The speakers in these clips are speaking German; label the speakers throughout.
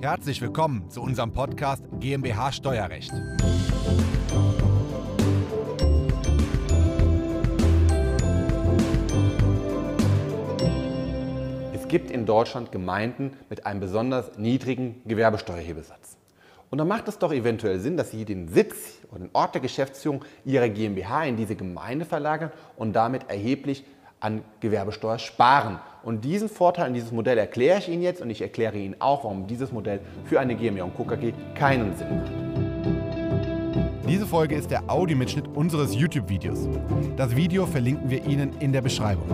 Speaker 1: Herzlich willkommen zu unserem Podcast GmbH Steuerrecht.
Speaker 2: Es gibt in Deutschland Gemeinden mit einem besonders niedrigen Gewerbesteuerhebesatz. Und dann macht es doch eventuell Sinn, dass Sie den Sitz oder den Ort der Geschäftsführung Ihrer GmbH in diese Gemeinde verlagern und damit erheblich an Gewerbesteuer sparen. Und diesen Vorteil in dieses Modell erkläre ich Ihnen jetzt und ich erkläre Ihnen auch, warum dieses Modell für eine GmbH und Co. KG keinen Sinn macht.
Speaker 1: Diese Folge ist der Audiomitschnitt unseres YouTube-Videos. Das Video verlinken wir Ihnen in der Beschreibung.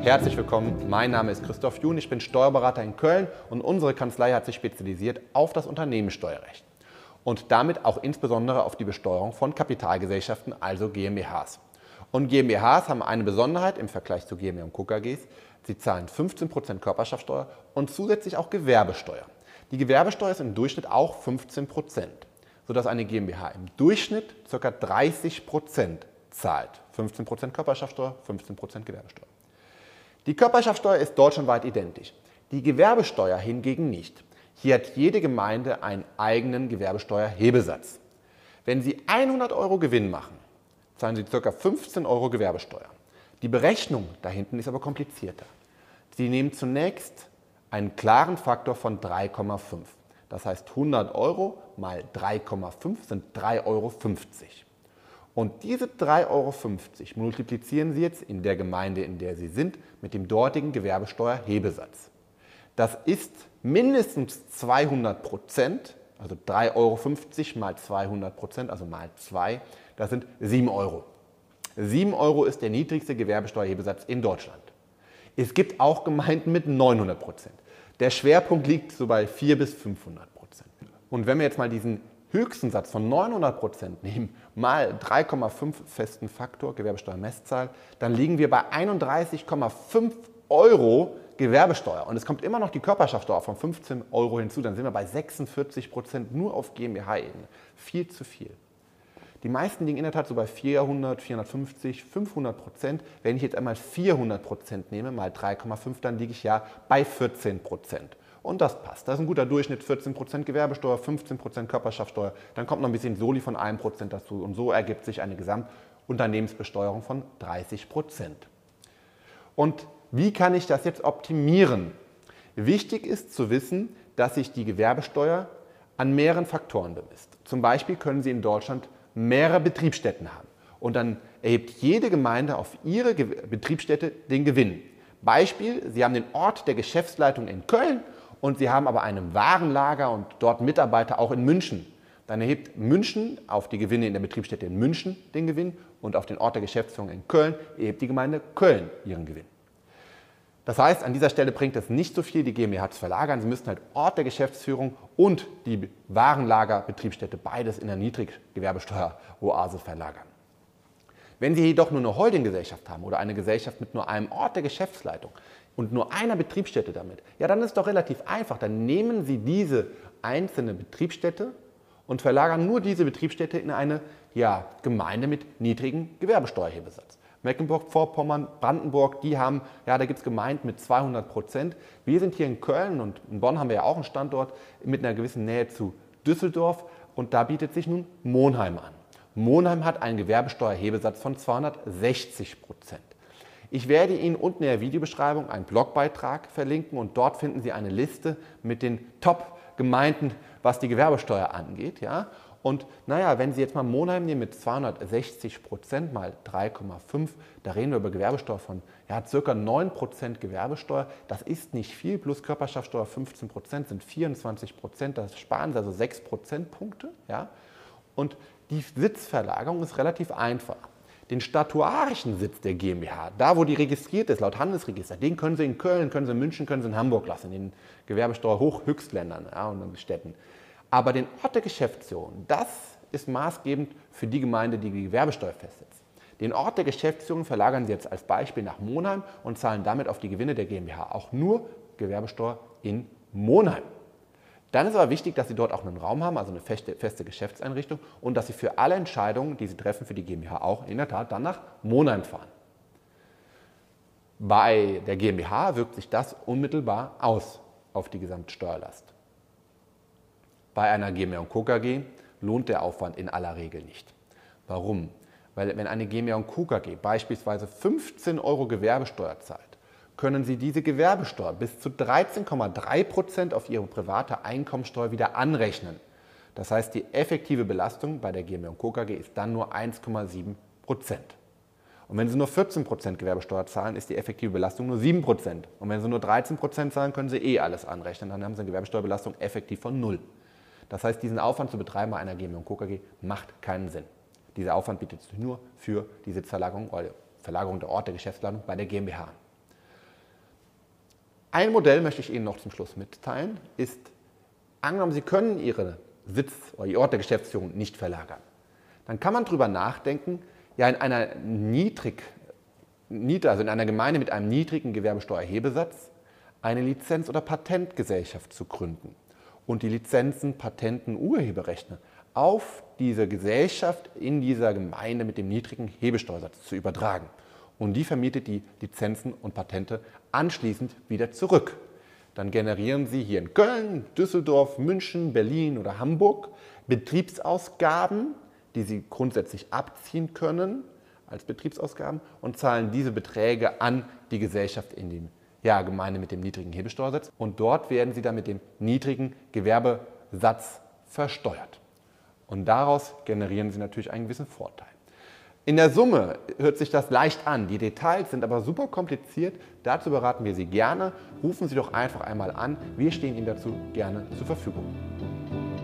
Speaker 2: Herzlich willkommen, mein Name ist Christoph Jun, ich bin Steuerberater in Köln und unsere Kanzlei hat sich spezialisiert auf das Unternehmenssteuerrecht und damit auch insbesondere auf die Besteuerung von Kapitalgesellschaften, also GmbHs. Und GmbHs haben eine Besonderheit im Vergleich zu GmbH und Co. KGs. Sie zahlen 15% Körperschaftsteuer und zusätzlich auch Gewerbesteuer. Die Gewerbesteuer ist im Durchschnitt auch 15%, sodass eine GmbH im Durchschnitt ca. 30% zahlt. 15% Körperschaftsteuer, 15% Gewerbesteuer. Die Körperschaftsteuer ist deutschlandweit identisch. Die Gewerbesteuer hingegen nicht. Hier hat jede Gemeinde einen eigenen Gewerbesteuerhebesatz. Wenn Sie 100 Euro Gewinn machen, zahlen Sie ca. 15 Euro Gewerbesteuer. Die Berechnung da hinten ist aber komplizierter. Sie nehmen zunächst einen klaren Faktor von 3,5. Das heißt 100 Euro mal 3,5 sind 3,50 Euro. Und diese 3,50 Euro multiplizieren Sie jetzt in der Gemeinde, in der Sie sind, mit dem dortigen Gewerbesteuerhebesatz. Das ist mindestens 200 Prozent, also 3,50 Euro mal 200 Prozent, also mal 2, das sind 7 Euro. 7 Euro ist der niedrigste Gewerbesteuerhebesatz in Deutschland. Es gibt auch Gemeinden mit 900 Prozent. Der Schwerpunkt liegt so bei 400 bis 500 Prozent. Und wenn wir jetzt mal diesen höchsten Satz von 900 Prozent nehmen, mal 3,5 festen Faktor Gewerbesteuermesszahl, dann liegen wir bei 31,5 Euro Gewerbesteuer. Und es kommt immer noch die Körperschaftssteuer von 15 Euro hinzu, dann sind wir bei 46 Prozent nur auf GmbH-Ebene. Viel zu viel. Die meisten liegen in der Tat so bei 400, 450, 500 Prozent. Wenn ich jetzt einmal 400 Prozent nehme, mal 3,5, dann liege ich ja bei 14 Prozent. Und das passt. Das ist ein guter Durchschnitt, 14% Gewerbesteuer, 15% Körperschaftsteuer. Dann kommt noch ein bisschen Soli von 1% dazu. Und so ergibt sich eine Gesamtunternehmensbesteuerung von 30%. Und wie kann ich das jetzt optimieren? Wichtig ist zu wissen, dass sich die Gewerbesteuer an mehreren Faktoren bemisst. Zum Beispiel können Sie in Deutschland mehrere Betriebsstätten haben. Und dann erhebt jede Gemeinde auf ihre Betriebsstätte den Gewinn. Beispiel, Sie haben den Ort der Geschäftsleitung in Köln und Sie haben aber ein Warenlager und dort Mitarbeiter auch in München. Dann erhebt München auf die Gewinne in der Betriebsstätte in München den Gewinn und auf den Ort der Geschäftsführung in Köln erhebt die Gemeinde Köln ihren Gewinn. Das heißt, an dieser Stelle bringt es nicht so viel, die GmbH zu verlagern. Sie müssen halt Ort der Geschäftsführung und die Warenlagerbetriebsstätte beides in der Niedriggewerbesteuer-Oase verlagern. Wenn Sie jedoch nur eine Holdinggesellschaft haben oder eine Gesellschaft mit nur einem Ort der Geschäftsleitung, und nur einer Betriebsstätte damit, ja, dann ist doch relativ einfach. Dann nehmen Sie diese einzelne Betriebsstätte und verlagern nur diese Betriebsstätte in eine ja, Gemeinde mit niedrigem Gewerbesteuerhebesatz. Mecklenburg-Vorpommern, Brandenburg, die haben, ja, da gibt es Gemeinden mit 200 Prozent. Wir sind hier in Köln und in Bonn haben wir ja auch einen Standort mit einer gewissen Nähe zu Düsseldorf und da bietet sich nun Monheim an. Monheim hat einen Gewerbesteuerhebesatz von 260 Prozent. Ich werde Ihnen unten in der Videobeschreibung einen Blogbeitrag verlinken und dort finden Sie eine Liste mit den Top-Gemeinden, was die Gewerbesteuer angeht. Ja? Und naja, wenn Sie jetzt mal Monheim nehmen mit 260 Prozent mal 3,5, da reden wir über Gewerbesteuer von ja, circa 9 Prozent Gewerbesteuer. Das ist nicht viel, plus Körperschaftsteuer 15 Prozent sind 24 Prozent. Das sparen Sie also 6 Prozentpunkte. Ja? Und die Sitzverlagerung ist relativ einfach den statuarischen Sitz der GmbH, da wo die registriert ist, laut Handelsregister, den können Sie in Köln, können Sie in München, können Sie in Hamburg lassen, in den Gewerbesteuer-Hochhöchstländern ja, und Städten. Aber den Ort der Geschäftsführung, das ist maßgebend für die Gemeinde, die die Gewerbesteuer festsetzt. Den Ort der Geschäftsführung verlagern Sie jetzt als Beispiel nach Monheim und zahlen damit auf die Gewinne der GmbH auch nur Gewerbesteuer in Monheim. Dann ist aber wichtig, dass Sie dort auch einen Raum haben, also eine feste, feste Geschäftseinrichtung und dass Sie für alle Entscheidungen, die Sie treffen für die GmbH, auch in der Tat dann nach Monheim fahren. Bei der GmbH wirkt sich das unmittelbar aus. auf die Gesamtsteuerlast. Bei einer GmbH Co. KG lohnt der Aufwand in aller Regel nicht. Warum? Weil wenn eine GmbH Co. KG beispielsweise 15 Euro Gewerbesteuer zahlt, können Sie diese Gewerbesteuer bis zu 13,3 Prozent auf Ihre private Einkommensteuer wieder anrechnen. Das heißt, die effektive Belastung bei der GmbH Co. KG ist dann nur 1,7 Prozent. Und wenn Sie nur 14 Prozent Gewerbesteuer zahlen, ist die effektive Belastung nur 7 Prozent. Und wenn Sie nur 13 Prozent zahlen, können Sie eh alles anrechnen. Dann haben Sie eine Gewerbesteuerbelastung effektiv von 0. Das heißt, diesen Aufwand zu betreiben bei einer GmbH Co. KG macht keinen Sinn. Dieser Aufwand bietet sich nur für die Sitzverlagerung oder Verlagerung der Ort der Geschäftsleitung bei der GmbH an. Ein Modell möchte ich Ihnen noch zum Schluss mitteilen, ist, angenommen, Sie können Ihren Sitz oder Ihr Ort der Geschäftsführung nicht verlagern. Dann kann man darüber nachdenken, ja in einer niedrig, also in einer Gemeinde mit einem niedrigen Gewerbesteuerhebesatz eine Lizenz- oder Patentgesellschaft zu gründen und die Lizenzen, Patenten, Urheberrechte auf diese Gesellschaft in dieser Gemeinde mit dem niedrigen Hebesteuersatz zu übertragen. Und die vermietet die Lizenzen und Patente anschließend wieder zurück. Dann generieren Sie hier in Köln, Düsseldorf, München, Berlin oder Hamburg Betriebsausgaben, die Sie grundsätzlich abziehen können als Betriebsausgaben und zahlen diese Beträge an die Gesellschaft in den ja, Gemeinde mit dem niedrigen Hebesteuersatz. Und dort werden sie dann mit dem niedrigen Gewerbesatz versteuert. Und daraus generieren sie natürlich einen gewissen Vorteil. In der Summe hört sich das leicht an, die Details sind aber super kompliziert. Dazu beraten wir Sie gerne. Rufen Sie doch einfach einmal an. Wir stehen Ihnen dazu gerne zur Verfügung.